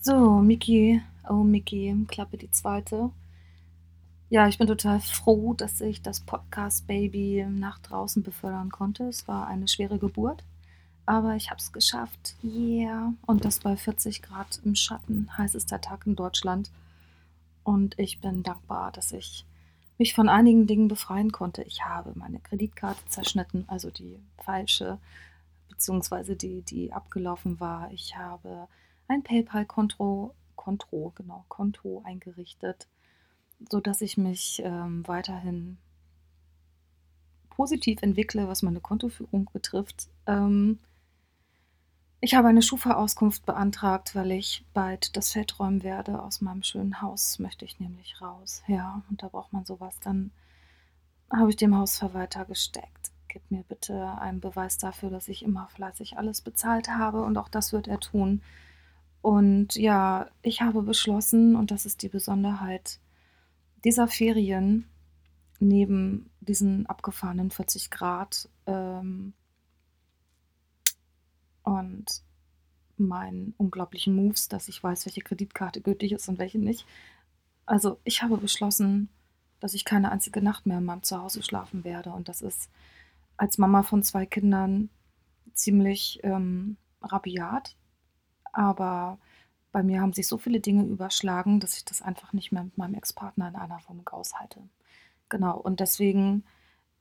So, Miki, oh Miki, Klappe die zweite. Ja, ich bin total froh, dass ich das Podcast-Baby nach draußen befördern konnte. Es war eine schwere Geburt, aber ich habe es geschafft. Yeah. Und das bei 40 Grad im Schatten, heißester Tag in Deutschland. Und ich bin dankbar, dass ich mich von einigen Dingen befreien konnte. Ich habe meine Kreditkarte zerschnitten, also die falsche, beziehungsweise die, die abgelaufen war. Ich habe ein PayPal-Konto Konto, genau, Konto eingerichtet, sodass ich mich ähm, weiterhin positiv entwickle, was meine Kontoführung betrifft. Ähm, ich habe eine Schufa-Auskunft beantragt, weil ich bald das Feld räumen werde. Aus meinem schönen Haus möchte ich nämlich raus. Ja, und da braucht man sowas. Dann habe ich dem Hausverwalter gesteckt. Gib mir bitte einen Beweis dafür, dass ich immer fleißig alles bezahlt habe und auch das wird er tun. Und ja, ich habe beschlossen, und das ist die Besonderheit dieser Ferien, neben diesen abgefahrenen 40 Grad ähm, und meinen unglaublichen Moves, dass ich weiß, welche Kreditkarte gültig ist und welche nicht. Also ich habe beschlossen, dass ich keine einzige Nacht mehr in meinem Zuhause schlafen werde. Und das ist als Mama von zwei Kindern ziemlich ähm, rabiat. Aber bei mir haben sich so viele Dinge überschlagen, dass ich das einfach nicht mehr mit meinem Ex-Partner in einer Wohnung aushalte. Genau, und deswegen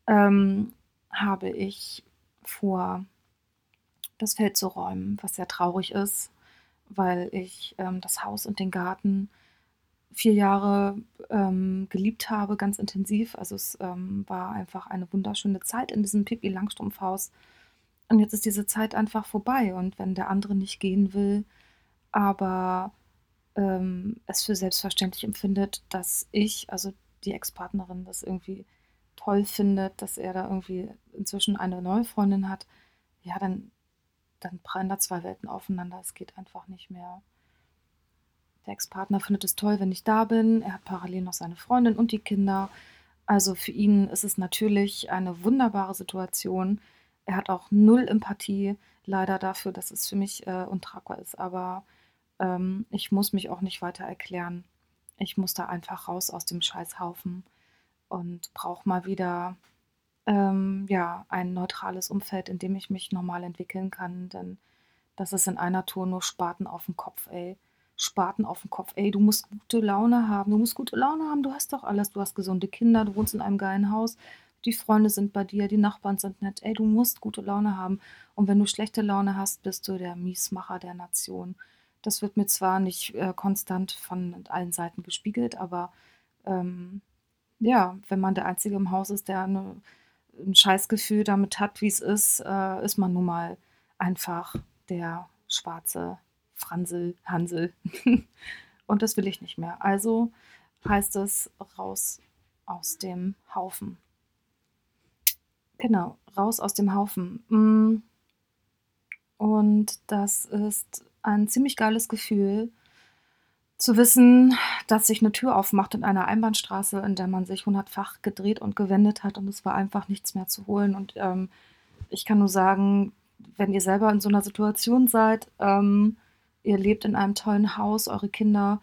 ähm, habe ich vor, das Feld zu räumen, was sehr traurig ist, weil ich ähm, das Haus und den Garten vier Jahre ähm, geliebt habe, ganz intensiv. Also es ähm, war einfach eine wunderschöne Zeit in diesem Pippi Langstrumpf-Haus. Und jetzt ist diese Zeit einfach vorbei. Und wenn der andere nicht gehen will, aber ähm, es für selbstverständlich empfindet, dass ich, also die Ex-Partnerin, das irgendwie toll findet, dass er da irgendwie inzwischen eine neue Freundin hat, ja, dann, dann prallen da zwei Welten aufeinander. Es geht einfach nicht mehr. Der Ex-Partner findet es toll, wenn ich da bin. Er hat parallel noch seine Freundin und die Kinder. Also für ihn ist es natürlich eine wunderbare Situation. Er hat auch null Empathie, leider dafür, dass es für mich äh, untragbar ist. Aber ähm, ich muss mich auch nicht weiter erklären. Ich muss da einfach raus aus dem Scheißhaufen und brauche mal wieder ähm, ja, ein neutrales Umfeld, in dem ich mich normal entwickeln kann. Denn das ist in einer Tour nur Spaten auf dem Kopf, ey. Spaten auf dem Kopf, ey, du musst gute Laune haben, du musst gute Laune haben, du hast doch alles, du hast gesunde Kinder, du wohnst in einem geilen Haus, die Freunde sind bei dir, die Nachbarn sind nett. Ey, du musst gute Laune haben. Und wenn du schlechte Laune hast, bist du der Miesmacher der Nation. Das wird mir zwar nicht äh, konstant von allen Seiten gespiegelt, aber ähm, ja, wenn man der Einzige im Haus ist, der eine, ein Scheißgefühl damit hat, wie es ist, äh, ist man nun mal einfach der schwarze Fransel, Hansel. Und das will ich nicht mehr. Also heißt es raus aus dem Haufen. Genau, raus aus dem Haufen. Mm. Und das ist ein ziemlich geiles Gefühl, zu wissen, dass sich eine Tür aufmacht in einer Einbahnstraße, in der man sich hundertfach gedreht und gewendet hat und es war einfach nichts mehr zu holen. Und ähm, ich kann nur sagen, wenn ihr selber in so einer Situation seid, ähm, ihr lebt in einem tollen Haus, eure Kinder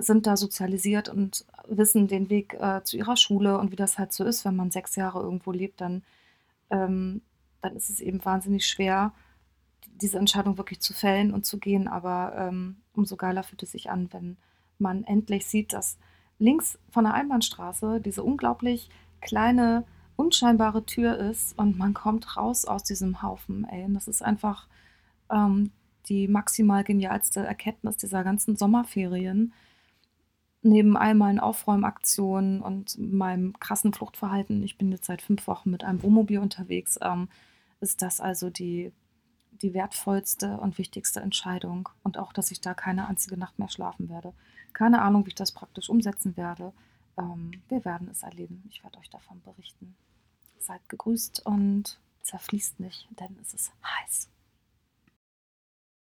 sind da sozialisiert und wissen den Weg äh, zu ihrer Schule und wie das halt so ist, wenn man sechs Jahre irgendwo lebt, dann ähm, dann ist es eben wahnsinnig schwer, diese Entscheidung wirklich zu fällen und zu gehen. Aber ähm, umso geiler fühlt es sich an, wenn man endlich sieht, dass links von der Einbahnstraße diese unglaublich kleine, unscheinbare Tür ist und man kommt raus aus diesem Haufen. Ey. Das ist einfach ähm, die maximal genialste Erkenntnis dieser ganzen Sommerferien neben all meinen Aufräumaktionen und meinem krassen Fluchtverhalten, ich bin jetzt seit fünf Wochen mit einem Wohnmobil unterwegs, ähm, ist das also die, die wertvollste und wichtigste Entscheidung. Und auch, dass ich da keine einzige Nacht mehr schlafen werde. Keine Ahnung, wie ich das praktisch umsetzen werde. Ähm, wir werden es erleben. Ich werde euch davon berichten. Seid gegrüßt und zerfließt nicht, denn es ist heiß.